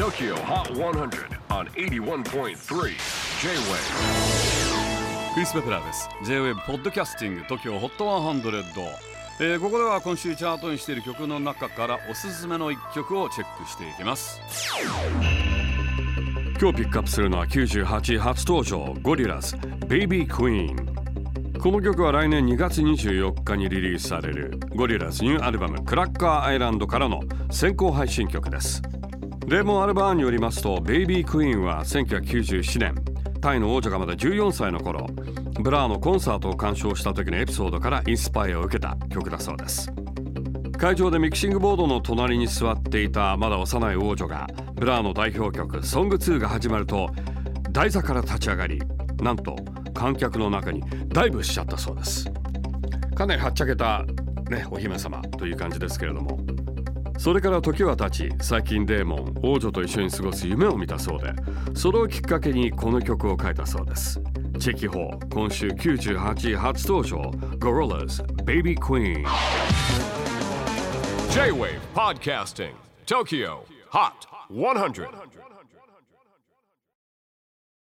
TOKYO HOT 100 on 81.3 J-WAVE クリス・ベプラーです。J-WAVE ポッドキャスティング TOKYO HOT 100、えーここでは今週チャートにしている曲の中からおすすめの一曲をチェックしていきます。今日ピックアップするのは98位初登場ゴリラズ Baby Queen この曲は来年2月24日にリリースされるゴリラズニューアルバムクラッカーアイランドからの先行配信曲ですデーモン・アルバーンによりますとベイビー・クイーンは1997年タイの王女がまだ14歳の頃ブラーのコンサートを鑑賞した時のエピソードからインスパイアを受けた曲だそうです。会場でミキシングボードの隣に座っていたまだ幼い王女がブラーの代表曲「ソング2」が始まると台座から立ち上がりなんと観客の中にダイブしちゃったそうです。かなりはっちゃけた、ね、お姫様という感じですけれども。それから時は経ち最近デーモン王女と一緒に過ごす夢を見たそうでそれをきっかけにこの曲を書いたそうです。チェキホー今週98位初登場 Gorillas Baby Queen J-WAVE PODCASTING TOKYO HOT 100